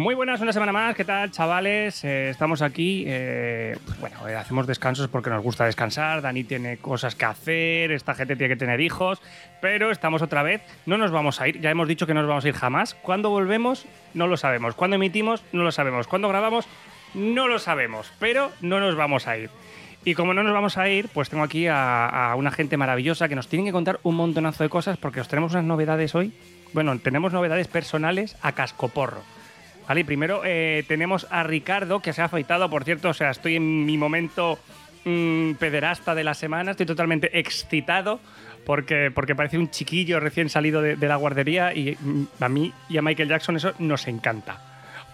Muy buenas, una semana más. ¿Qué tal, chavales? Eh, estamos aquí. eh, pues bueno, eh, hacemos descansos porque nos gusta descansar. Dani tiene cosas que hacer. Esta gente tiene que tener hijos. Pero estamos otra vez. No nos vamos a ir. Ya hemos dicho que no nos vamos a ir jamás. ¿Cuándo volvemos? No lo sabemos. ¿Cuándo emitimos? No lo sabemos. ¿Cuándo grabamos? No lo sabemos. Pero no nos vamos a ir. Y como no nos vamos a ir, pues tengo aquí a, a una gente maravillosa que nos tienen que contar un montonazo de cosas porque os tenemos unas novedades hoy. Bueno, tenemos novedades personales a cascoporro. Vale, primero eh, tenemos a Ricardo, que se ha afeitado, por cierto, o sea, estoy en mi momento mm, pederasta de la semana, estoy totalmente excitado porque, porque parece un chiquillo recién salido de, de la guardería y mm, a mí y a Michael Jackson eso nos encanta.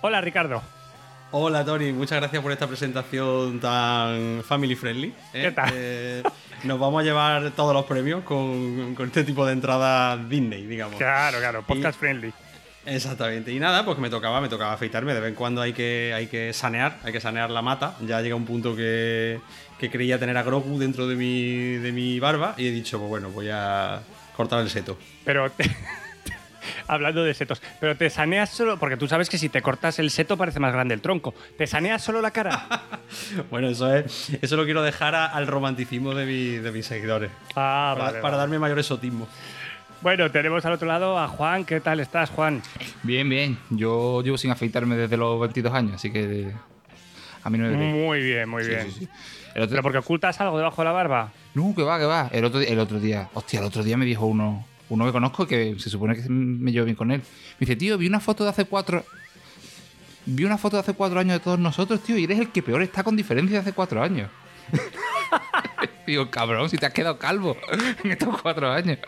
Hola, Ricardo. Hola Tony, muchas gracias por esta presentación tan family friendly. ¿eh? ¿Qué tal? Eh, nos vamos a llevar todos los premios con, con este tipo de entrada Disney, digamos. Claro, claro, podcast friendly. Exactamente. Y nada, pues que me tocaba, me tocaba afeitarme. De vez en cuando hay que, hay que sanear, hay que sanear la mata. Ya llega un punto que, que creía tener a Grogu dentro de mi, de mi barba y he dicho, pues bueno, voy a cortar el seto. Pero hablando de setos, pero te saneas solo, porque tú sabes que si te cortas el seto parece más grande el tronco. ¿Te saneas solo la cara? Bueno, eso es, eso lo quiero dejar a- al romanticismo de, mi- de mis seguidores. Ah, para, vale, para vale. darme mayor exotismo. Bueno, tenemos al otro lado a Juan. ¿Qué tal estás, Juan? Bien, bien. Yo llevo sin afeitarme desde los 22 años, así que a mí no me. Muy bien, muy Sí, bien. sí, sí. El otro- ¿Pero porque ocultas algo debajo de la barba? No, que va, que va. El otro, el otro día, hostia, el otro día me dijo uno, uno que conozco que se supone que me llevo bien con él. Me dice, tío, vi una foto de hace cuatro. Vi una foto de hace cuatro años de todos nosotros, tío, y eres el que peor está con diferencia de hace cuatro años. Digo, cabrón, si te has quedado calvo en estos cuatro años.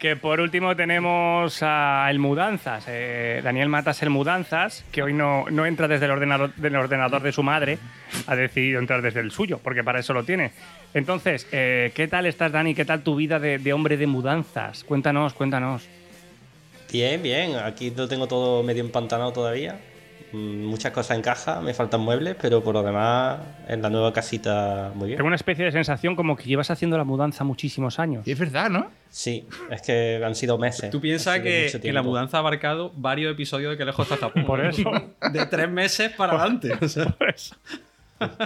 Que por último tenemos a El Mudanzas. eh, Daniel Matas El Mudanzas, que hoy no, no entra desde el ordenador, del ordenador de su madre, ha decidido entrar desde el suyo, porque para eso lo tiene. Entonces, eh, ¿qué tal estás, Dani? ¿Qué tal tu vida de, de hombre de mudanzas? Cuéntanos, cuéntanos. Bien, bien. Aquí lo tengo todo medio empantanado todavía. Mm, Muchas cosas en caja, me faltan muebles, pero por lo demás, en la nueva casita muy bien. Tengo una especie de sensación como que llevas haciendo la mudanza muchísimos años. Y es verdad, ¿no? Sí, es que han sido meses. Tú piensas que, la mudanza ha abarcado varios episodios de que lejos está. Por eso. De tres meses para adelante. o sea.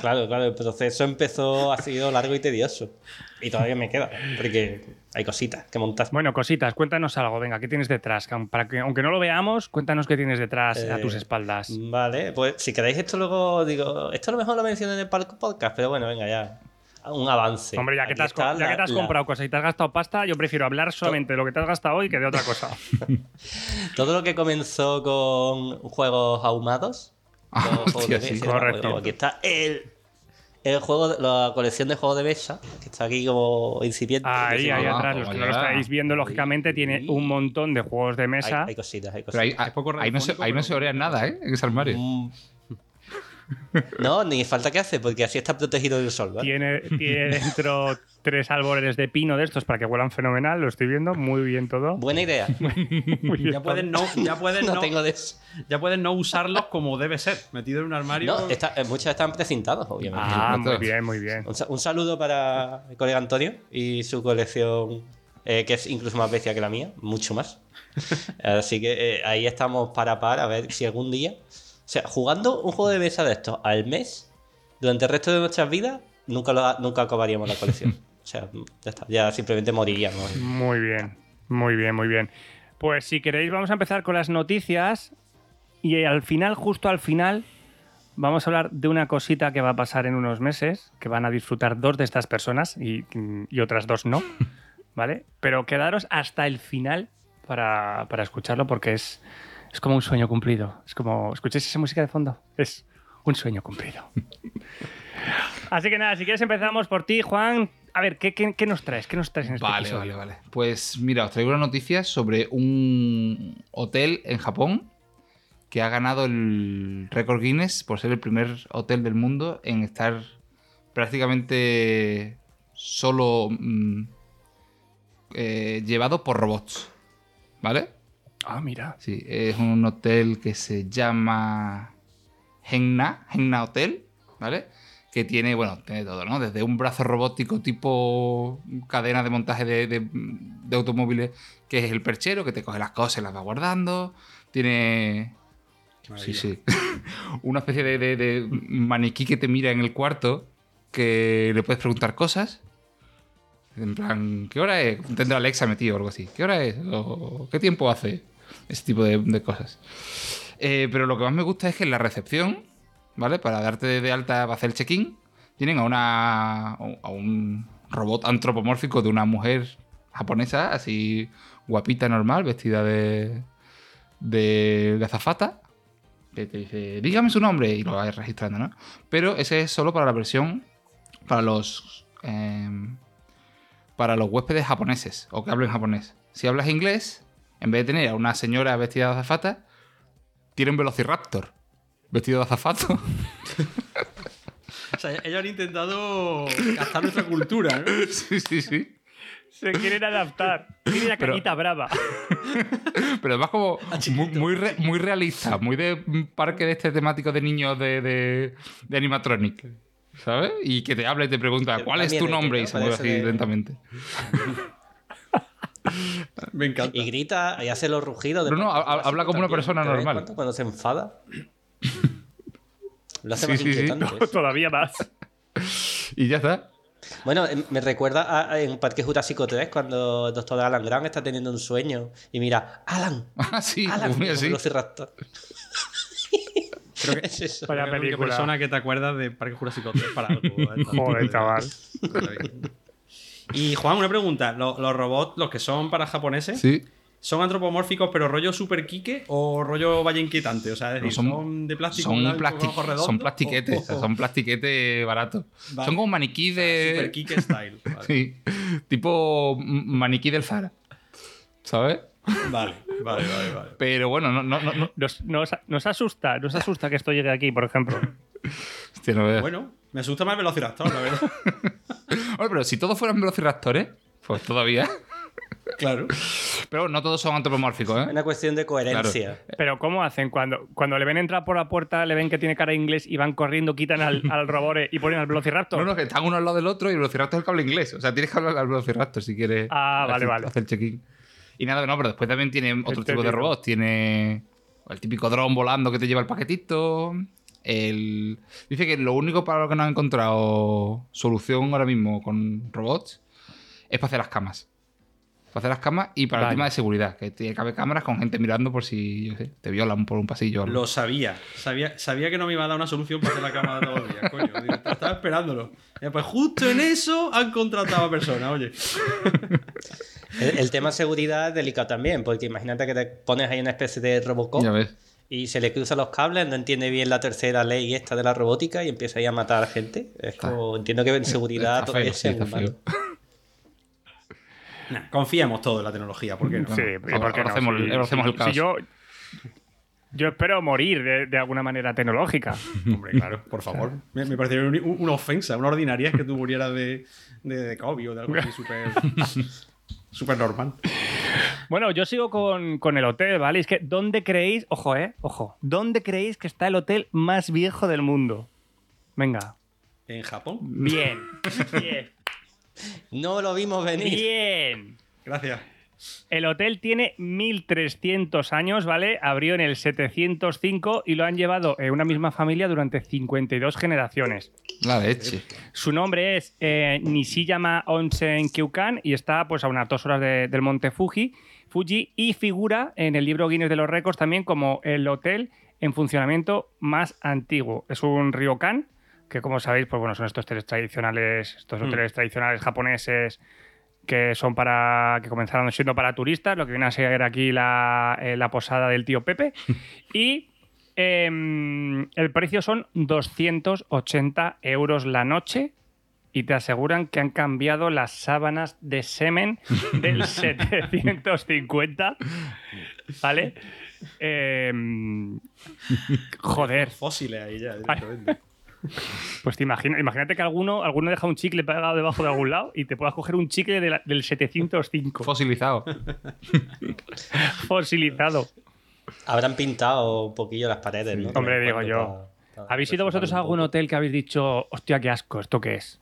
Claro, claro, el proceso empezó, ha sido largo y tedioso. Y todavía me queda, porque hay cositas que montar. Bueno, cositas, cuéntanos algo. Venga, ¿qué tienes detrás? Para que, aunque no lo veamos, cuéntanos qué tienes detrás a Eh, tus espaldas. Vale, pues si queréis esto luego digo, esto a lo mejor lo menciono en el podcast, pero bueno, venga ya. Un avance. Hombre, ya que Aquí te has, ya la- que te has la- comprado cosas y te has gastado pasta, yo prefiero hablar solamente de lo que te has gastado hoy que de otra cosa. Todo lo que comenzó con juegos ahumados. Ah, hostia, sí. Correcto. Aquí está el, el juego, de- la colección de juegos de mesa, que está aquí como incipiente. Ahí, ahí atrás, los que no lo estáis viendo, lógicamente, tiene un montón de juegos de Hay, mesa. hay cositas, hay Pero ahí, cositas. ahí- poco ahí no se, ahí no pero- se orea nada, ¿eh? En ese armario. Mm. No, ni falta que hace, porque así está protegido del sol, ¿vale? Tiene, tiene dentro tres árboles de pino de estos para que huelan fenomenal, lo estoy viendo, muy bien todo. Buena idea. Ya pueden no, ya pueden No no, tengo de eso. ya pueden no usarlos como debe ser, metido en un armario. No, está- eh, muchos están precintados, obviamente. Ah, muy bien, muy bien. Un saludo para el colega Antonio y su colección, eh, que es incluso más bestia que la mía, mucho más. Así que eh, ahí estamos para par, a ver si algún día. O sea, jugando un juego de mesa de estos al mes, durante el resto de nuestras vidas, nunca, lo, nunca acabaríamos la colección. O sea, ya está, ya simplemente moriríamos. Muy bien, muy bien, muy bien. Pues si queréis, vamos a empezar con las noticias. Y al final, justo al final, vamos a hablar de una cosita que va a pasar en unos meses, que van a disfrutar dos de estas personas y, y otras dos no. ¿Vale? Pero quedaros hasta el final para, para escucharlo porque es, es como un sueño cumplido. Es como, ¿escucháis esa música de fondo? Es un sueño cumplido. Así que nada, si quieres empezamos por ti, Juan. A ver, ¿qué, qué, qué nos traes? ¿Qué nos traes en este Vale, episodio? vale, vale. Pues mira, os traigo una noticia sobre un hotel en Japón que ha ganado el récord Guinness por ser el primer hotel del mundo en estar prácticamente solo mm, eh, llevado por robots. ¿Vale? Ah, mira. Sí, es un hotel que se llama Henna, Henna Hotel, ¿vale? Que tiene, bueno, tiene todo, ¿no? Desde un brazo robótico tipo cadena de montaje de, de- de automóviles, que es el perchero, que te coge las cosas y las va guardando. Tiene Sí, sí. Una especie de, de- de maniquí que te mira en el cuarto, que le puedes preguntar cosas. En plan, ¿qué hora es? Tendrá Alexa metido o algo así. ¿Qué hora es? O, ¿Qué tiempo hace? Ese tipo de, cosas. Eh, pero lo que más me gusta es que en la recepción, ¿vale? Para darte de alta para hacer el check-in, tienen a una. a un robot antropomórfico de una mujer japonesa, así guapita, normal, vestida de. de, azafata. Que te dice, dígame su nombre y lo vas registrando, ¿no? Pero ese es solo para la versión. para los. em, para los huéspedes japoneses o que hablen japonés. Si hablas inglés, en vez de tener a una señora vestida de azafata, tiene un velociraptor vestido de azafato. O sea, ellos han intentado gastar nuestra cultura, ¿no? sí, sí, sí. Se quieren adaptar. Tiene la Pero- cañita brava. Pero además como Ah, muy, muy, re- muy realista, muy de parque de este temático de niños de, de, de animatronic. ¿Sabes? Y que te habla y te pregunta, Pero ¿cuál es tu nombre? ¿no? Y se mueve así de- lentamente. Me encanta. Y grita y hace los rugidos. de No, no, pronto, ha- habla como una persona normal. cuando, Cuando se enfada. Lo hace Sí, más sí, sí. inquietante. eso. Todavía más. Y ya está. Bueno, em, me recuerda a, a- en Parque Jurásico 3 cuando el doctor Alan Grant está teniendo un sueño y mira, Alan, Ah, sí, Alan, muy como así. Velociraptor. Creo que Es eso. Vaya película. persona que te acuerdas de Parque Jurásico 3 para algo. ¿eh? Joder, chaval. Y Juan, una pregunta. ¿Los, los robots, los que son para japoneses, Sí. son antropomórficos pero rollo super kike o rollo vaya inquietante? O sea, es decir, son- son, de plástico Son, redondos, son plastiquetes, o- o sea, o- son plastiquetes baratos. Vale. Son como maniquí Super de. kike style. Vale. Sí, tipo maniquí del Zara. ¿Sabes? Vale, vale, vale, vale. Pero bueno, no, no, no, no. Nos, nos, nos asusta, nos asusta que esto llegue aquí, por ejemplo. Hostia, no. Bueno, me asusta más el Velociraptor, la verdad. Hombre, pero si todos fueran velociraptores, pues todavía. claro. Pero no todos son antropomórficos, ¿eh? Una cuestión de coherencia. Pero ¿cómo hacen? Cuando, cuando le ven entrar por la puerta, le ven que tiene cara inglés y van corriendo, quitan al, al robore y ponen al velociraptor. No, no, que están uno al lado del otro y el velociraptor es el que habla inglés. O sea, tienes que hablar al velociraptor si quieres Ah, vale, hacer, vale. hacer check-in. Y nada, no, pero después también tiene otro Este tipo de robots. Tiene el típico dron volando que te lleva el paquetito. El... Dice que lo único para lo que no han encontrado solución ahora mismo con robots es para hacer las camas. Para hacer las camas y para Vale. el tema de seguridad. Que tiene cabe cámaras con gente mirando por si yo sé, te violan por un pasillo. o algo. Lo sabía. sabía. Sabía que no me iba a dar una solución para hacer la cama de todos los días, coño. Estaba esperándolo. Ya, pues justo en eso han contratado a personas, oye. El, el tema seguridad es delicado también, porque imagínate que te pones ahí una especie de Robocop Ya ves. Y se le cruzan los cables, no entiende bien la tercera ley esta de la robótica y empieza ahí a matar a gente. Es como, entiendo que en seguridad malo. feo. Nah, confiamos todo en la tecnología, ¿por qué no? Sí, Bueno, ¿y por ahora qué no? hacemos- Si- el si caos. yo, yo espero morir de, de alguna manera tecnológica. Hombre, claro, por favor. Me, me parecería una ofensa, una ordinaria es que tú murieras de, de, de COVID o de algo así súper súper normal. Bueno, yo sigo con, con el hotel, ¿vale? Es que, ¿dónde creéis, ojo, eh, ojo, ¿dónde creéis que está el hotel más viejo del mundo? Venga. ¿En Japón? Bien, bien, No lo vimos venir. bien. Gracias. El hotel tiene 1300 años, ¿vale? Abrió en el 705 y lo han llevado en una misma familia durante 52 generaciones. La leche. Su nombre es eh, Nishiyama Onsen Kyukan y está pues a unas dos horas de- del monte Fuji, Fuji y figura en el libro Guinness de los Récords también como el hotel en funcionamiento más antiguo. Es un ryokan que como sabéis pues bueno son estos hoteles tradicionales, estos Mm. hoteles tradicionales japoneses que son para que comenzaron siendo para turistas, lo que viene a ser aquí la, eh, la posada del tío Pepe y em, el precio son 280 euros la noche y te aseguran que han cambiado las sábanas de semen del 750. ¿Vale? Em, joder, Fósiles ahí ya, directamente. Pues te imagina, imagínate que alguno, alguno deja un chicle pegado debajo de algún lado y te puedas coger un chicle de la- del 705 Fosilizado. fosilizado. Habrán pintado un poquillo las paredes, ¿no? Hombre, digo yo. ¿Habéis ido vosotros a algún hotel que habéis dicho, hostia, qué asco, ¿esto qué es?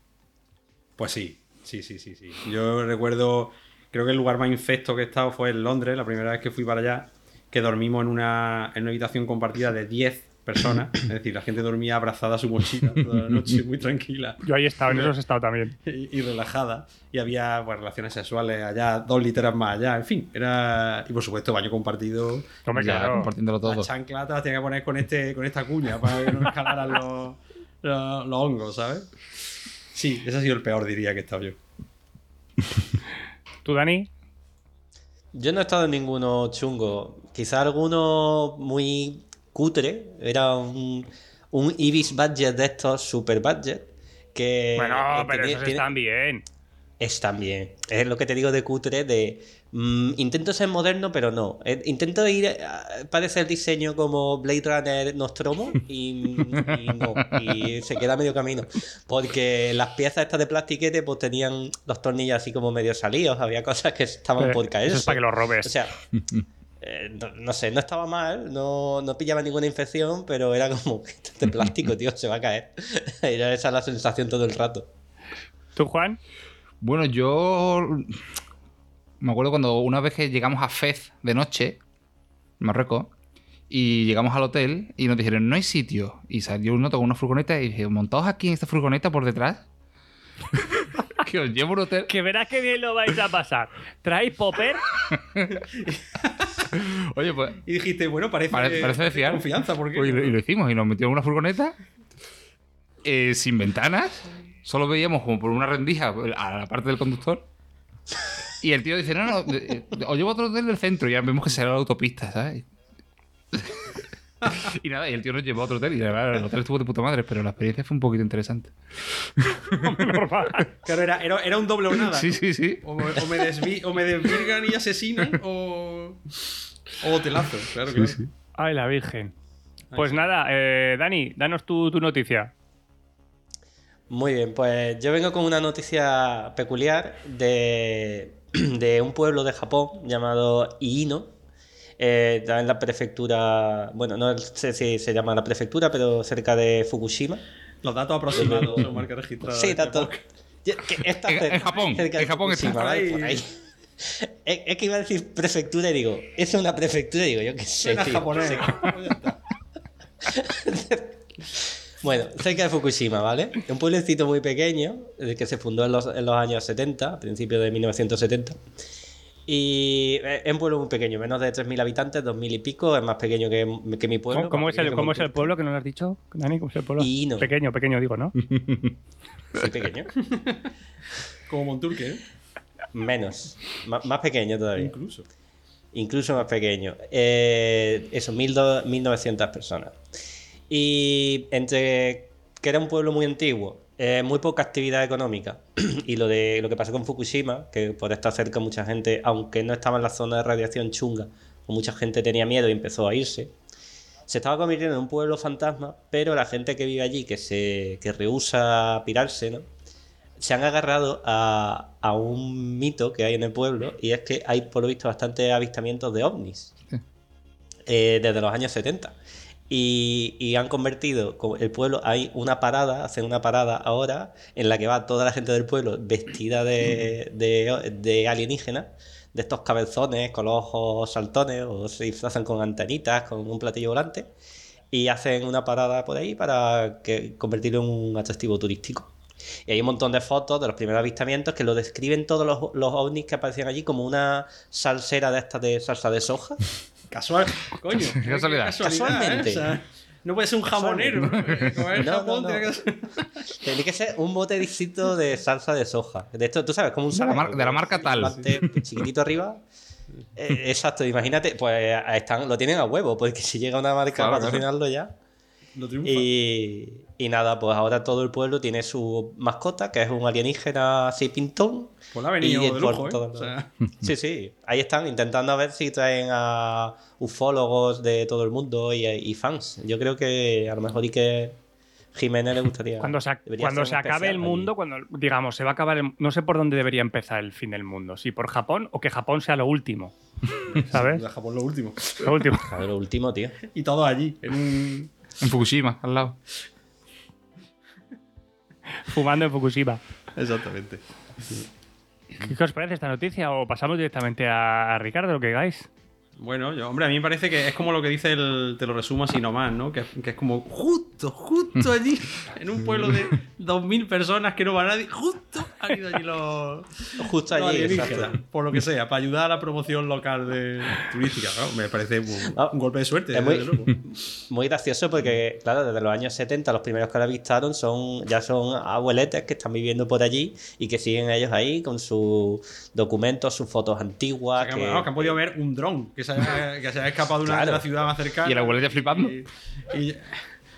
Pues sí, sí, sí, sí, sí. Yo recuerdo, creo que el lugar más infecto que he estado fue en Londres, la primera vez que fui para allá. que dormimos en una, en una habitación compartida de 10 personas. Es decir, la gente dormía abrazada a su mochila toda la noche, muy tranquila Yo ahí he estado, en eso he estado también. y, y relajada. Y había pues, relaciones sexuales allá, dos literas más allá, en fin. Era. Y por supuesto, baño compartido. Ya, claro. compartiéndolo todo. Las las tenía que poner con, este, con esta cuña para que no escalaran los, los, los hongos, ¿sabes? Sí, ese ha sido el peor, diría que he estado yo. ¿Tú, Dani? Yo no he estado en ninguno chungo. Quizá alguno muy cutre. Era un, un Ibis budget de estos, super budget. Que Bueno, eh, pero tiene- esos tiene- están bien. Están bien. Es lo que te digo de cutre, de mm, intento ser moderno, pero no. Eh, intento ir a parece el diseño como Blade Runner Nostromo y, y no. Y se queda medio camino. Porque las piezas estas de plastiquete pues tenían los tornillos así como medio salidos. Había cosas que estaban por eso caerse. es para que lo robes. O sea, eh, no, no sé, no estaba mal, no, no pillaba ninguna infección, pero era como, esto es de plástico, tío, se va a caer. Era esa la sensación todo el rato. ¿Tú, Juan? Bueno, yo me acuerdo cuando una vez que llegamos a Fez de noche, Marruecos, y llegamos al hotel y nos dijeron, no hay sitio. Y salió uno con una furgoneta y dije, montaos aquí en esta furgoneta por detrás. que os llevo a un hotel. Que verás que bien lo vais a pasar. ¿Traéis popper? Oye, pues Y dijiste, bueno, parece, Pare- parece de fiar. confianza, porque Pues, y, lo, y lo hicimos y nos metimos en una furgoneta eh, sin ventanas. Solo veíamos como por una rendija a la parte del conductor. Y el tío dice, no, no, eh, os llevo a otro hotel del centro. Y ya vemos que será la autopista, ¿sabes? y nada, y el tío nos llevó a otro hotel. Y la verdad, el hotel estuvo de puta madre, pero la experiencia fue un poquito interesante. Claro, era, era, era un doble o nada. Sí, sí, sí. O, me- o me desvi- o me desvirgan y asesinan, o. O hotelazo, claro, Sí, claro. sí. Ay, la Virgen. Pues nada, eh, Dani, danos tu, tu noticia. Muy bien, pues yo vengo con una noticia peculiar de, de un pueblo de Japón llamado Iino. Eh, está en la prefectura, bueno, no sé si se llama la prefectura, pero cerca de Fukushima. Los datos aproximados marca registrada. Sí, que está En- Japón, en Japón está. Fukushima, ¿vale? Por Por ahí. Es, es que iba a decir prefectura y digo, es una prefectura y digo, yo qué sé. Suena tío, japonés. sé que- ya está. Bueno, cerca de Fukushima, ¿vale? Un pueblecito muy pequeño, que se fundó en los, en los años 70, a principios de 1970. Y eh, es un pueblo muy pequeño, menos de 3.000 habitantes, 2.000 y pico, es más pequeño que, que mi pueblo. ¿Cómo, es el, que cómo es el pueblo que no lo has dicho, Dani? ¿Cómo es el pueblo? Pequeño, pequeño, digo, ¿no? Sí, pequeño. Como Monturque, ¿eh? Menos. M- más pequeño todavía. Incluso. incluso más pequeño. Eh, eso, 1200 1900 personas. Y entre que era un pueblo muy antiguo, eh, muy poca actividad económica, y lo de lo que pasó con Fukushima, que por estar cerca mucha gente, aunque no estaba en la zona de radiación chunga, pues mucha gente tenía miedo y empezó a irse. Se estaba convirtiendo en un pueblo fantasma, pero la gente que vive allí, que se que rehúsa a pirarse, ¿no? Se han agarrado a, a un mito que hay en el pueblo y es que hay por lo visto bastantes avistamientos de ovnis Sí. eh, desde los años 70 y, y han convertido el pueblo hay una parada hacen una parada ahora en la que va toda la gente del pueblo vestida de, de, de alienígena de estos cabezones con los ojos saltones o se disfrazan con antenitas con un platillo volante y hacen una parada por ahí para que, convertirlo en un atractivo turístico. Y hay un montón de fotos de los primeros avistamientos que lo describen todos los, los ovnis que aparecían allí como una salsera de estas de salsa de soja. Casual. Coño. Qué casualidad. Casualmente. ¿eh? O sea, no puede ser un jamonero. No, no, Japón, no. tiene que ser- Tiene que ser un botecito de salsa de soja. De esto, tú sabes, como un De la saco, mar- de la marca tal. Chiquitito arriba. Eh, exacto, imagínate, pues están, lo tienen a huevo, porque si llega una marca Claro, a patrocinarlo ya. Y, y nada, pues ahora todo el pueblo tiene su mascota, que es un alienígena así pintón. Pues le ha venido Y de por lujo, ¿eh? todo- O sea, Sí, sí, ahí están intentando a ver si traen a ufólogos de todo el mundo y, y fans. Yo creo que a lo mejor y que Jiménez le gustaría. Cuando se, cuando se acabe el allí. mundo, cuando digamos se va a acabar el, no sé por dónde debería empezar el fin del mundo, si por Japón o que Japón sea lo último, ¿sabes? de Japón lo último. Lo último. Lo último, tío. Y todo allí, en un. En Fukushima, al lado. Fumando en Fukushima. Exactamente. ¿Qué, os parece esta noticia? ¿O pasamos directamente a, a Ricardo, lo que digáis? Bueno, yo, hombre, a mí me parece que es como lo que dice el. Te lo resumo así nomás, ¿no? Que, que es como justo, justo allí, en un pueblo de 2.000 personas que no va nadie, justo han ido allí los. Justo los allí. Por lo que sea, para ayudar a la promoción local de turística. ¿no? Me parece un, un golpe de suerte, es muy- desde luego. Muy gracioso porque, claro, desde los años 70 los primeros que la avistaron son, ya son abueletes que están viviendo por allí y que siguen ellos ahí con sus documentos, sus fotos O antiguas. sea, que, que- vamos, que han podido ver un dron que se haya, que se haya escapado de, una, Claro. de la ciudad más cercana. Y el abuelo ya flipando. Y, y-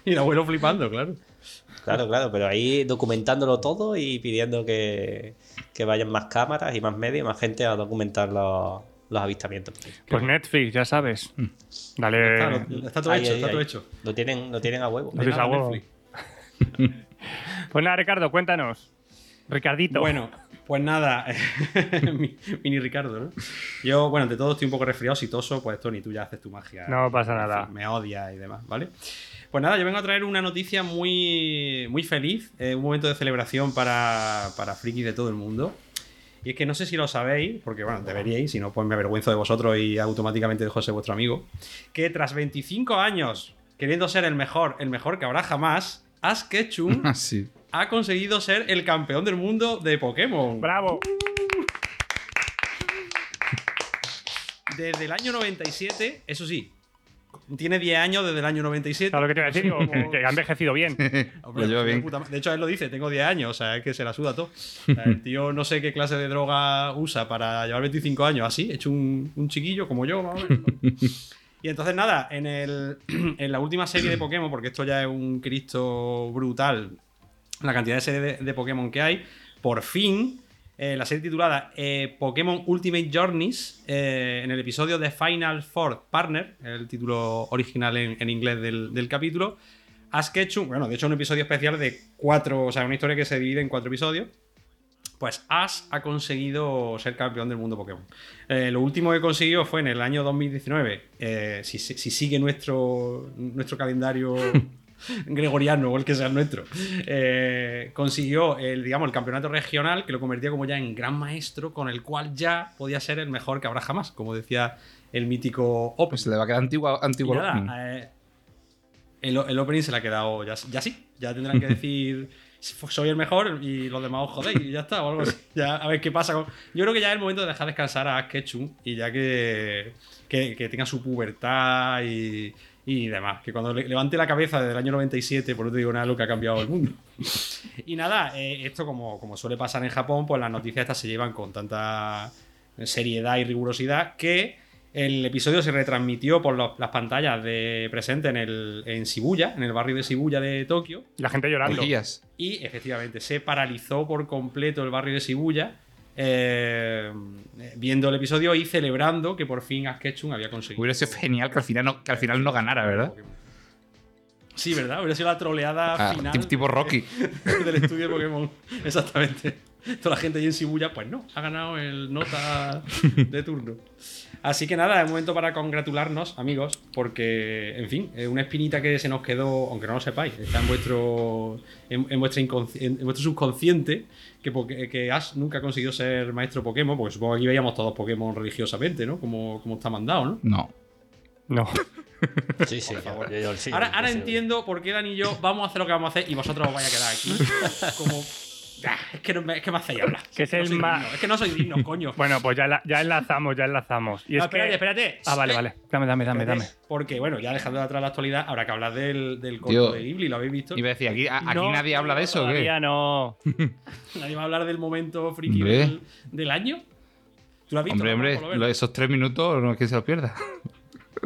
y el abuelo flipando, claro. Claro, claro, pero ahí documentándolo todo y pidiendo que, que vayan más cámaras y más medios, más gente a documentar los, los avistamientos. Pues Netflix, ya sabes. Mm. Dale. Está, lo- está todo Ahí, hecho, ahí, está todo hecho. Lo tienen, lo tienen a huevo. A huevo. Pues nada, Ricardo, cuéntanos. Ricardito. Bueno, pues nada, mi- mini Ricardo, ¿no? Yo, bueno, ante todo estoy un poco resfriado, y toso, pues Tony, tú ya haces tu magia. No pasa nada. Me odia y demás, ¿vale? Pues nada, yo vengo a traer una noticia muy, muy feliz, eh, un momento de celebración para, para frikis de todo el mundo. Y es que no sé si lo sabéis, porque bueno, deberíais, si no, pues me avergüenzo de vosotros y automáticamente dejo de ser vuestro amigo. Que tras 25 años queriendo ser el mejor, el mejor que habrá jamás, Ash Ketchum Ah, sí. Ha conseguido ser el campeón del mundo de Pokémon. Bravo. Desde el año 97, eso sí, tiene 10 años desde el año 97. ¿Sabes lo que te iba a decir? Que, ha envejecido bien. Hombre, Lo bien. puta De hecho, él lo dice, tengo 10 años, o sea, es que se la suda todo. O sea, el tío no sé qué clase de droga usa para llevar 25 años así, hecho un, un chiquillo como yo, más o menos. Y entonces, nada, en, el, en la última serie de Pokémon, porque esto ya es un Cristo brutal, la cantidad de series de, Pokémon que hay, por fin, eh, la serie titulada eh, Pokémon Ultimate Journeys, eh, en el episodio de Final Four Partner, el título original en, inglés del, capítulo, Ash Ketchum, bueno, de hecho, un episodio especial de cuatro, o sea, una historia que se divide en cuatro episodios. Pues Ash ha conseguido ser campeón del mundo Pokémon. Lo último que consiguió fue en el año 2019. eh, si, si- si sigue nuestro, nuestro calendario gregoriano o el que sea el nuestro, eh, consiguió el, digamos, el campeonato regional que lo convertía como ya en gran maestro, con el cual ya podía ser el mejor que habrá jamás, como decía el mítico Open. Pues se le va a quedar antiguo, nada, eh, el, el opening se le ha quedado ya, ya sí. Ya tendrán que decir soy el mejor y los demás os jodéis y ya está o algo así. Ya, a ver qué pasa. con- Yo creo que ya es el momento de dejar descansar a Ketchum y ya que, que, que tenga su pubertad y, y demás. Que cuando le- levante la cabeza desde el año 97, por no te digo nada, lo que ha cambiado el mundo. Y nada, eh, esto como, como suele pasar en Japón, pues las noticias estas se llevan con tanta seriedad y rigurosidad que el episodio se retransmitió por los- las pantallas de presente en, el, en Shibuya, en el barrio de Shibuya de Tokio, La gente llorando. Y efectivamente se paralizó por completo el barrio de Shibuya. Eh, viendo el episodio y celebrando que por fin Ash Ketchum había conseguido. Hubiera sido genial que al final no, que al final no ganara, ¿verdad? Sí, ¿verdad? Hubiera sido la troleada Ah, final. tip- tipo Rocky. del estudio de Pokémon. Exactamente. Toda la gente ahí en Shibuya, pues no, ha ganado el nota de turno. Así que nada, es momento para congratularnos, amigos, porque, en fin, es una espinita que se nos quedó, aunque no lo sepáis, está en vuestro, en, en vuestra inconsci- en, vuestro subconsciente, que, que Ash nunca consiguió ser maestro Pokémon, porque supongo que aquí veíamos todos Pokémon religiosamente, ¿no? Como, como está mandado, ¿no? No. No. Sí, sí, yo- yo- sí, Ahora, entiendo por qué Dani y yo vamos a hacer lo que vamos a hacer y vosotros os vais a quedar aquí. Como. Ah, Es que, no me, es que me hacéis hablar. Que es no el soy ma- digno, Es que no soy digno, coño. Bueno, pues ya, la- ya enlazamos, ya enlazamos. Y No, es que- espérate, espérate. Ah, vale, vale. Dame, dame, dame, dame. Porque, bueno, ya dejando de atrás la actualidad, habrá que hablar del, del corto de Ghibli, ¿lo habéis visto? Iba a decir, aquí, a- aquí No, nadie habla de eso. Todavía no. Nadie va a hablar del momento friki del, del año. ¿Tú lo has visto? Hombre, hombre, Por esos tres minutos no es que se los pierda.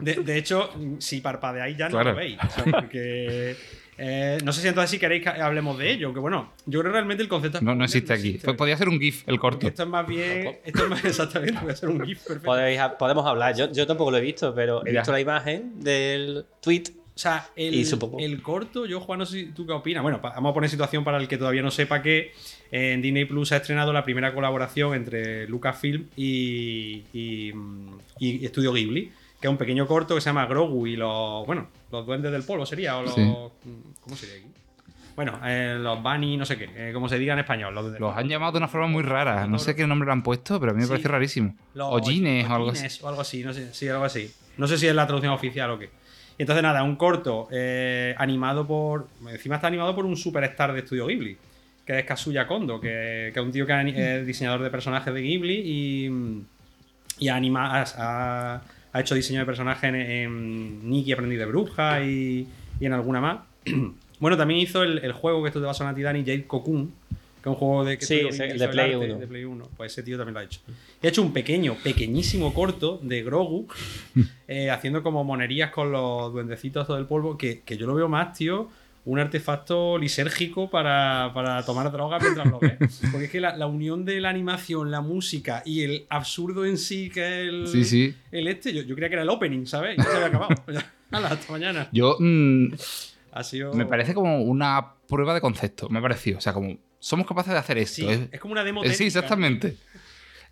De, de hecho, si parpadeáis ya no Claro. lo veis. o sea, porque. eh, no sé si entonces si queréis que hablemos de ello, que bueno, yo creo que realmente el concepto No, no existe aquí. Pues podía ser un GIF el corto. Esto es más bien. Esto es más exactamente, voy a hacer un GIF perfecto. Podéis podemos hablar. Yo, yo tampoco lo he visto, pero he Ya. visto la imagen del tweet. O sea, el, Y supongo- el corto, yo, Juan, no sé si tú qué opinas. Bueno, vamos a poner situación para el que todavía no sepa que en Disney Plus se ha estrenado la primera colaboración entre Lucasfilm y, y, y Estudio Ghibli, que es un pequeño corto que se llama Grogu y los, bueno, los duendes del polvo sería, o los... Sí. ¿Cómo sería aquí? Bueno, eh, los Bunny, no sé qué, eh, como se diga en español. Los, han llamado de una forma muy rara. No sé qué nombre le han puesto, pero a mí me Sí. parece rarísimo. los o algo así. o algo así, no sé, sí, algo así. No sé si es la traducción oficial o qué. Y entonces nada, un corto eh, animado por... Encima está animado por un superstar de Estudio Ghibli, que es Kazuya Kondo, que, que es un tío que es diseñador de personajes de Ghibli y, y anima- ha, ha hecho diseño de personajes en, en Nikki Aprendí de Bruja y, y en alguna más. bueno, también hizo el, el juego que esto te va a sonar a ti, Dani, Jade Cocoon, que es un juego de, que Sí, el de Play arte 1. de Play 1. Pues ese tío también lo ha hecho. He hecho un pequeño, pequeñísimo corto de Grogu, eh, haciendo como monerías con los duendecitos todo el polvo, que, que yo lo veo más, tío, un artefacto lisérgico para, para tomar droga mientras lo ves. Porque es que la, la unión de la animación, la música y el absurdo en sí, que es el, Sí, sí. el este, yo, yo creía que era el opening, ¿sabes? Y ya se había acabado. Hala, hasta mañana. Yo mm, Ha sido... me parece como una prueba de concepto, me ha parecido. O sea, como somos capaces de hacer esto. Sí, es- es como una demo eh, sí, exactamente.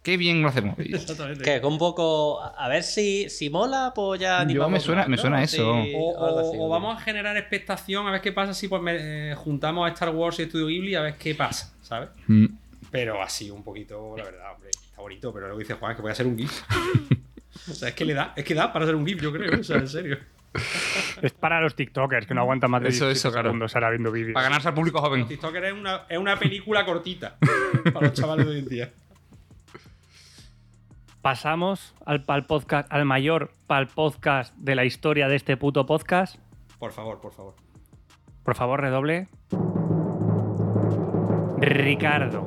Qué bien lo hacemos. Exactamente. Que es un poco. A ver si, si mola, pues ya Yo me suena- más, me ¿no? suena Sí, eso. O, vamos a generar expectación a ver qué pasa si pues, me- eh, juntamos a Star Wars y Studio Ghibli a ver qué pasa, ¿sabes? Mm. Pero así un poquito, la verdad, hombre, está bonito, pero luego dice Juan es que voy a hacer un GIF. o sea, es que le da, es que da para hacer un GIF, yo creo, o sea, en serio. Es para los TikTokers que no aguantan más de Eso, 17 eso, claro. segundos ahora viendo vídeos. Para ganarse al público joven. TikToker es una, es una película cortita para los chavales de hoy en día. Pasamos al, pal podcast, al mayor pal podcast de la historia de este puto podcast. Por favor, por favor. Por favor, redoble. Ricardo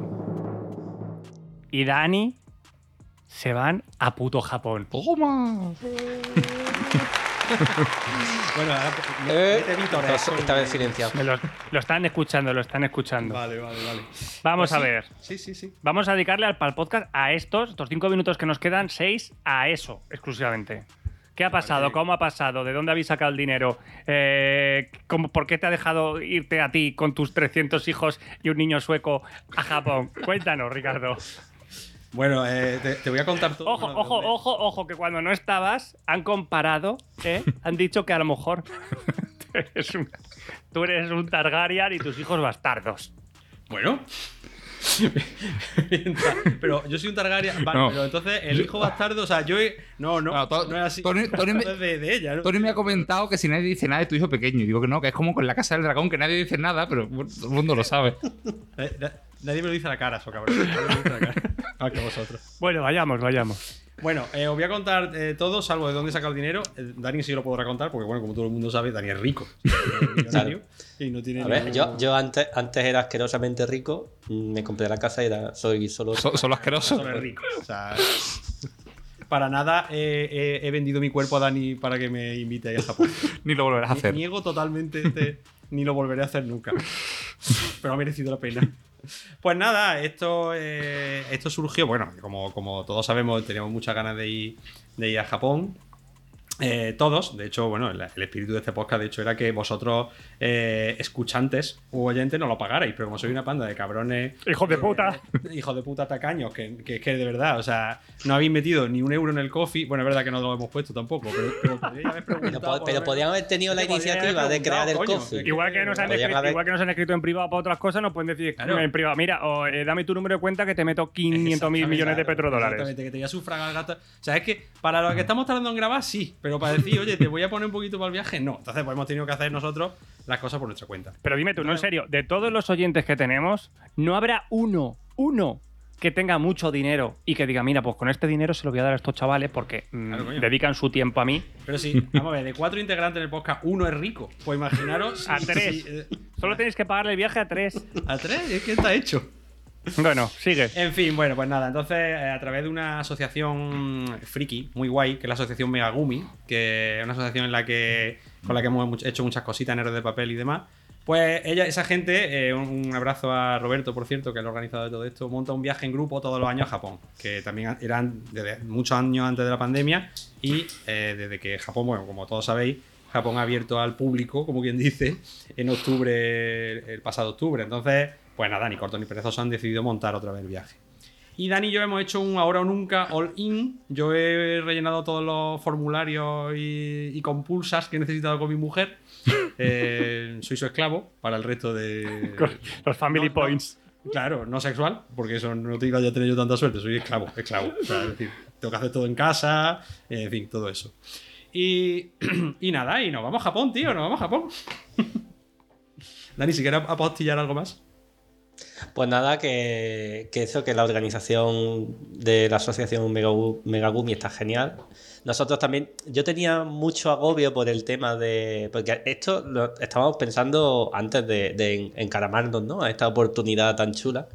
y Dani se van a puto Japón. ¡Toma! Bueno, ahora Eh, mete vítores. esta- esta vez silenciado. Lo, lo están escuchando, lo están escuchando. Vale, vale, vale. Vamos Pues a sí, ver. Sí, sí, sí. Vamos a dedicarle al podcast a estos, estos cinco minutos que nos quedan, seis, a eso exclusivamente. ¿Qué ha pasado? Vale. ¿Cómo ha pasado? ¿De dónde habéis sacado el dinero? Eh, ¿cómo- ¿Por qué te ha dejado irte a ti con tus 300 hijos y un niño sueco a Japón? Cuéntanos, Ricardo. Bueno, eh, te, te voy a contar todo. Ojo, ojo, dónde- ojo, ojo, que cuando no estabas han comparado, ¿eh? han dicho que a lo mejor tú eres un, tú eres un Targaryen y tus hijos bastardos. Bueno. pero yo soy un Targaryen. Vale, No. pero entonces el hijo bastardo, o sea, yo he. No, no, No, to- no es así. Tony- Tony me- de, de ella, ¿no? Tony me ha comentado que si nadie dice nada de tu hijo pequeño. Y digo que no, que es como con la casa del dragón, que nadie dice nada, pero todo el mundo lo sabe. Eh, na- Nadie me lo dice a la cara, eso cabrón. Nadie me lo dice a la cara. Ah, que vosotros. Bueno, vayamos, vayamos. Bueno, eh, os voy a contar eh, todo, salvo de dónde he sacado el dinero. Eh, Dani sí lo podrá contar, porque bueno, como todo el mundo sabe, Dani es rico. Millonario y no tiene A ver, ningún- yo, yo antes, antes era asquerosamente rico, mm, me compré la casa y era, soy solo. So- Solo asqueroso. Solo rico. O sea, para nada eh, he- he vendido mi cuerpo a Dani para que me invite a Japón. Ni lo volverás a hacer. Niego totalmente este, ni lo volveré a hacer nunca. Pero ha merecido la pena. Pues nada, esto, eh, esto surgió, bueno, como, como todos sabemos, teníamos muchas ganas de ir, de ir a Japón. Eh, todos, de hecho, bueno, el, el espíritu de este podcast, de hecho, era que vosotros, eh, escuchantes u oyentes, no lo pagarais, pero como soy una panda de cabrones. ¡Hijos de puta! eh, hijos de puta tacaños, que, que, que de verdad, o sea, no habéis metido ni un euro en el coffee. Bueno, es verdad que no lo hemos puesto tampoco, pero, pero podríais haber Pero, preguntado, po- por pero lo podían menos. haber tenido la Es iniciativa de crear el preguntado, coffee. coño. Igual que, nos han escrito, haber- igual que nos han escrito en privado para otras cosas, nos pueden decir Claro. en privado, mira, o, eh, dame tu número de cuenta que te meto 500 mil millones de petrodólares. Exactamente, que te voy a sufragar gata. O sea, es que para lo que estamos tardando en grabar, sí, pero para decir, oye, te voy a poner un poquito para el viaje, no. Entonces, pues hemos tenido que hacer nosotros las cosas por nuestra cuenta. Pero dime tú, no en serio, de todos los oyentes que tenemos, ¿no habrá uno, uno que tenga mucho dinero y que diga, mira, pues con este dinero se lo voy a dar a estos chavales porque mm, Claro, dedican su tiempo a mí? Pero sí, vamos a ver, de cuatro integrantes en el podcast, uno es rico. Pues imaginaros. A tres. si, eh, Solo tenéis que pagarle el viaje a tres. a tres, es que está hecho. Bueno, sigue. En fin, bueno, pues nada, entonces eh, a través de una asociación friki muy guay, que es la asociación Megagumi, que es una asociación en la que con la que hemos hecho muchas cositas en héroes de papel y demás. Pues ella, esa gente, eh, un abrazo a Roberto, por cierto, que es el organizador de todo esto, monta un viaje en grupo todos los años a Japón, que también eran desde muchos años antes de la pandemia y eh, desde que Japón, bueno, como todos sabéis, Japón ha abierto al público, como quien dice, en octubre, el pasado octubre. Entonces, pues nada, ni corto ni perezoso han decidido montar otra vez el viaje. Y Dani y yo hemos hecho un ahora o nunca all in. Yo he rellenado todos los formularios y, y compulsas que he necesitado con mi mujer. Eh, soy su esclavo para el resto de. Los family No, no. points. Claro, no sexual, porque eso no te iba a tener yo tanta suerte. Soy esclavo, esclavo. O sea, es decir, tengo que hacer todo en casa, en fin, todo eso. Y, y nada, y nos vamos a Japón, tío, nos vamos a Japón. Dani, si quieres apostillar algo más. Pues nada, que, eso, que la organización de la asociación Megagu- Megagumi está genial. Nosotros también, yo tenía mucho agobio por el tema de. Porque esto lo estábamos pensando antes de, de en- encaramarnos, ¿no? A esta oportunidad tan chula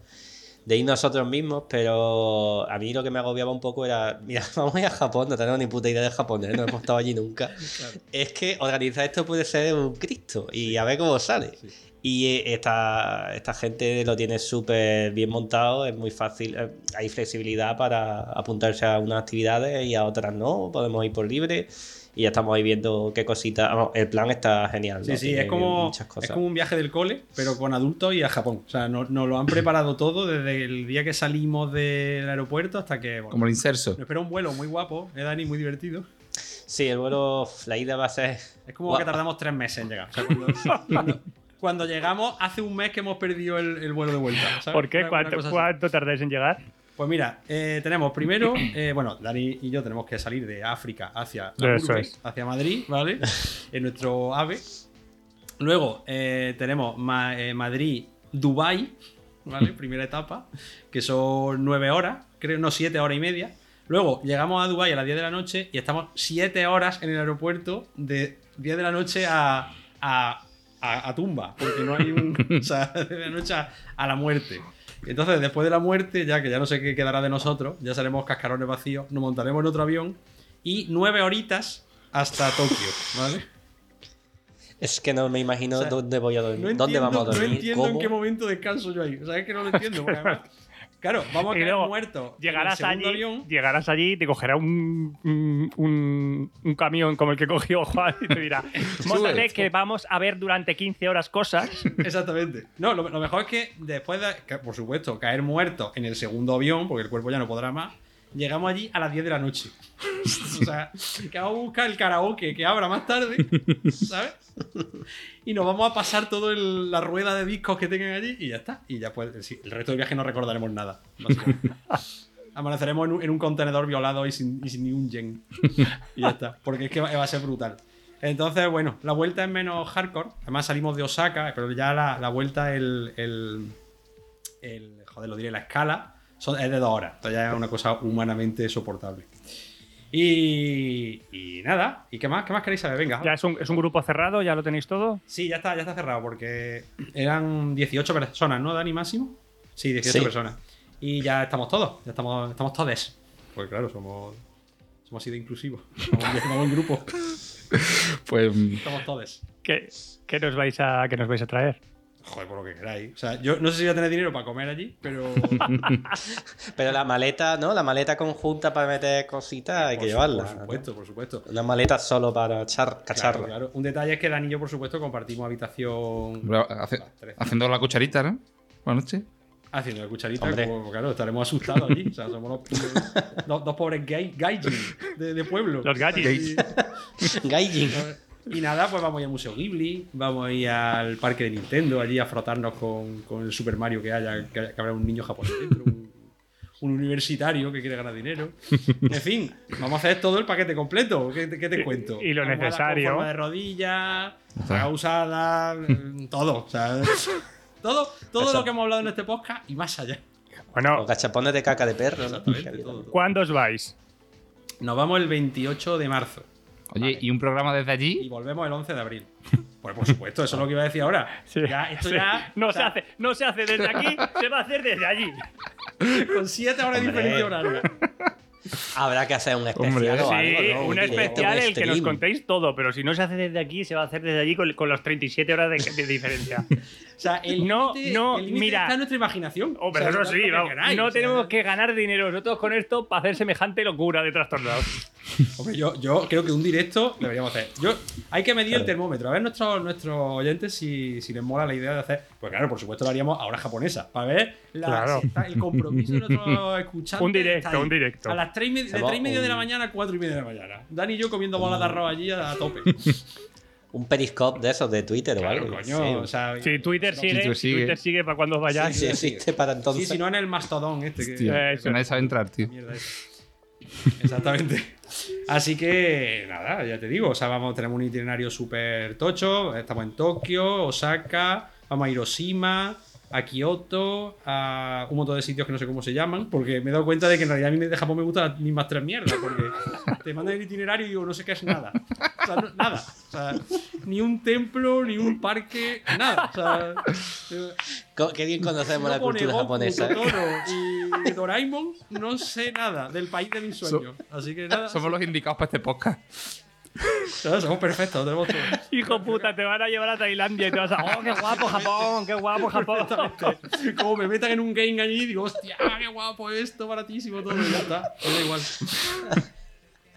de ir nosotros mismos, pero a mí lo que me agobiaba un poco era, mira, vamos a ir a Japón, no tenemos ni puta idea de japonés, no hemos estado allí nunca. Es que organizar esto puede ser un Cristo y a ver cómo sale. Y eh, esta, esta gente lo tiene súper bien montado, es muy fácil, eh, hay flexibilidad para apuntarse a unas actividades y a otras no, podemos ir por libre y ya estamos ahí viendo qué cositas. vamos, el plan está genial. Sí, ¿no? sí, Tiene es como, es como un viaje del cole, pero con adultos y a Japón. O sea, nos, nos lo han preparado todo desde el día que salimos del aeropuerto hasta que. Bueno, Como el inserso. nos espera un vuelo muy guapo, ¿eh, Dani? Muy divertido. Sí, el vuelo, la ida va a ser. Es como que tardamos tres meses en llegar. O sea, cuando, cuando- cuando llegamos, hace un mes que hemos perdido el, el vuelo de vuelta. ¿sabes? ¿Por qué? ¿Cuánto, cuánto tardáis en llegar? Pues mira, eh, tenemos primero, eh, bueno, Dani y yo tenemos que salir de África hacia, la Eso urbe, es. hacia Madrid, ¿vale? en nuestro AVE. Luego eh, tenemos Ma- eh, Madrid-Dubai, ¿vale? Primera etapa, que son nueve horas, creo, no, siete horas y media. Luego llegamos a Dubai a las 10 de la noche y estamos siete horas en el aeropuerto de 10 de la noche a, a, a- a tumba, porque no hay un. o sea, de la noche a, a la muerte. Entonces, después de la muerte, ya que ya no sé qué quedará de nosotros, ya seremos cascarones vacíos, nos montaremos en otro avión y nueve horitas hasta Tokio, ¿vale? Es que no me imagino O sea, dónde voy a dormir. No ¿Dónde entiendo, vamos a dormir? No entiendo en ¿Cómo? qué momento descanso yo ahí. O sea, es que no lo entiendo. porque además- claro, vamos a Y caer luego muertos. Llegarás allí, avión. llegarás allí, te cogerá un, un, camión como el que cogió Juan y te dirá: Móntate que vamos a ver durante 15 horas cosas. Exactamente. No, lo, lo mejor es que después de, por supuesto, caer muertos en el segundo avión, porque el cuerpo ya no podrá más, llegamos allí a las 10 de la noche. o sea, que vamos a buscar el karaoke que abra más tarde, ¿sabes? Y nos vamos a pasar toda la rueda de discos que tengan allí y ya está. Y ya pues, el resto del viaje no recordaremos nada. Amaneceremos en un, en un contenedor violado y sin, y sin ni un yen. Y ya está. Porque es que va, va a ser brutal. Entonces, bueno, la vuelta es menos hardcore. Además salimos de Osaka, pero ya la, la vuelta, el, el, el- Joder, lo diré, la escala son- es de dos horas. Entonces ya es una cosa humanamente soportable. Y, y nada. ¿Y qué más? ¿Qué más queréis saber? Venga. ya es un, es un grupo cerrado, ya lo tenéis todo. Sí, ya está, ya está cerrado porque eran 18 personas, ¿no, Dani Máximo? Sí, 18 Sí. personas. Y ya estamos todos, ya estamos, estamos todes. Pues claro, somos, somos así de inclusivos. Vamos en grupo, Pues estamos todes. ¿Qué, qué nos vais a, qué nos vais a traer? Joder, por lo que queráis. O sea, yo no sé si voy a tener dinero para comer allí, pero. Pero la maleta, ¿no? La maleta conjunta para meter cositas hay que su- llevarla. Por supuesto, por supuesto. Una maleta solo para echar. Claro, claro. Un detalle es que Dani y yo, por supuesto, compartimos habitación. hace- haciendo la cucharita, ¿no? Buenas noches. Haciendo la cucharita, Hombre. como, claro, estaremos asustados allí. O sea, somos los- dos, dos pobres gay, gaijin de, de pueblo. Los gaijin. Gaijin. Y nada, pues vamos a ir al Museo Ghibli, vamos a ir al parque de Nintendo, allí a frotarnos con, con el Super Mario que haya, que, habrá un niño japonés dentro, un, un universitario que quiere ganar dinero. En fin, vamos a hacer todo el paquete completo. ¿Qué, te- qué te cuento? y lo necesario. forma de rodilla, saga usada, eh, todo. O sea, todo, todo Eso. lo que hemos hablado en este podcast y más allá. Bueno, gachapones de caca de perro. Exactamente, todo. ¿cuándo os vais? Nos vamos el 28 de marzo. Oye, ¿y un programa desde y allí? volvemos el 11 de abril. Pues por supuesto, eso es lo que iba a decir ahora. Sí, ya, esto sí. ya. No o se sea, hace, no se hace desde aquí, se va a hacer desde allí. Con 7 horas de diferencia horaria. Habrá que hacer un especial Hombre, o Sí, algo, ¿no? un directo, especial un el que nos contéis todo, pero si no se hace desde aquí, se va a hacer desde allí con, con las 37 horas de, de diferencia. O sea, el No, límite- no, el mira. está en nuestra imaginación. Oh, pero O sea, eso sí, que vamos, queráis, no o sea, tenemos que ganar dinero nosotros con esto para hacer semejante locura de trastornados. Hombre, yo, yo creo que un directo deberíamos hacer. Yo, hay que medir el termómetro. A ver nuestros, nuestros oyentes si, si les mola la idea de hacer. Pues claro, por supuesto lo haríamos ahora japonesa. Para ver la- Claro. si está el compromiso de nuestros escuchantes. Un directo, un directo. A las 3 y, me- de Hacemos 3 y media de la mañana a 4 y media de la mañana. Dani y yo comiendo bolas de arroz allí a tope. Un periscope de esos de Twitter o algo. coño. Sí, o sea, Si Twitter sigue, Twitter si sigue. Twitter sigue para cuando vayáis. sí, existe para sí, entonces. si no en el mastodón este. Que, Tío, Eso. que nadie sabe entrar, tío. Mierda. Exactamente. Así que, nada, ya te digo, o sea, vamos, tenemos un itinerario súper tocho. Estamos en Tokio, Osaka, vamos a Hiroshima, a Kioto, a un montón de sitios que no sé cómo se llaman, porque me he dado cuenta de que en realidad a mí de Japón me gustan las mismas tres mierdas, porque te mandan el itinerario y digo, no sé qué es nada. O sea, no- nada. O sea, ni un templo, ni un parque, nada. O sea, Co- Qué bien conocemos la no cultura Goku, japonesa. ¿eh? Y Doraemon, no sé nada del país de mis sueños. Así que nada, Somos los indicados para este podcast. somos perfectos, tenemos todo. Hijo puta, te van a llevar a Tailandia y te vas a. ¡Oh, qué guapo Japón! ¡Qué guapo Japón! Como me metan en un game allí, digo, hostia, qué guapo esto, baratísimo todo, y ya está. Me da igual.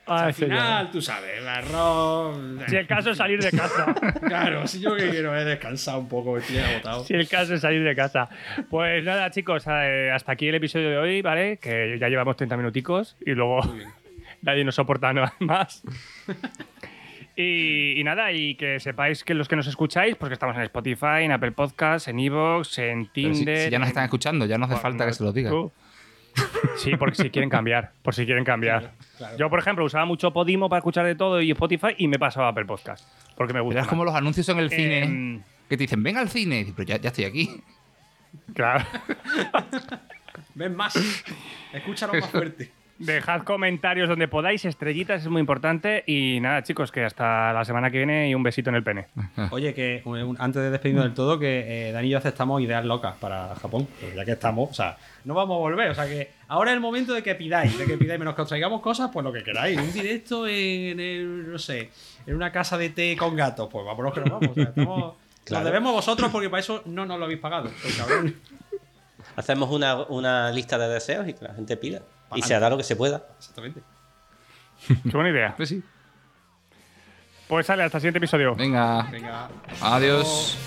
Al final, tú sabes, arroz. Si el caso es salir de casa. Claro, si yo que quiero es descansar un poco, estoy agotado. Si el caso es salir de casa. Pues nada, chicos, eh, hasta aquí el episodio de hoy, ¿vale? Que ya llevamos 30 minuticos y luego nadie nos soporta nada más. Y, y nada, y que sepáis que los que nos escucháis, pues que estamos en Spotify, en Apple Podcasts, en Evox, en si, Tinder. si ya nos están escuchando, ya no hace falta que se lo digan. Tú. Sí, porque si quieren cambiar. Por si quieren cambiar. claro. Yo, por ejemplo, usaba mucho Podimo para escuchar de todo y Spotify y me pasaba a Apple Podcast. Porque me gusta. Más. como los anuncios en el cine Em, que te dicen, ven al cine. Y Pero ya, ya estoy aquí. Claro. Ven más. Escúchalo más fuerte. Dejad comentarios donde podáis, estrellitas es muy importante. Y nada, chicos, que hasta la semana que viene y un besito en el pene. Oye, que un- antes de despedirnos del todo, que eh, Dani y yo aceptamos ideas locas para Japón. Pues ya que estamos, o sea, no vamos a volver. O sea que ahora es el momento de que pidáis, de que pidáis, menos que os traigamos cosas, pues lo que queráis. Un directo en, el, no sé, en una casa de té con gatos, pues vámonos que nos vamos. O sea, estamos, Claro. Nos debemos vosotros porque para eso no nos lo habéis pagado. Pues, cabrón. Hacemos una, una lista de deseos y que la gente pida. Y se hará lo que se pueda. Exactamente. Qué buena idea. Pues sí. Pues sale, hasta el siguiente episodio. Venga. Venga. Adiós.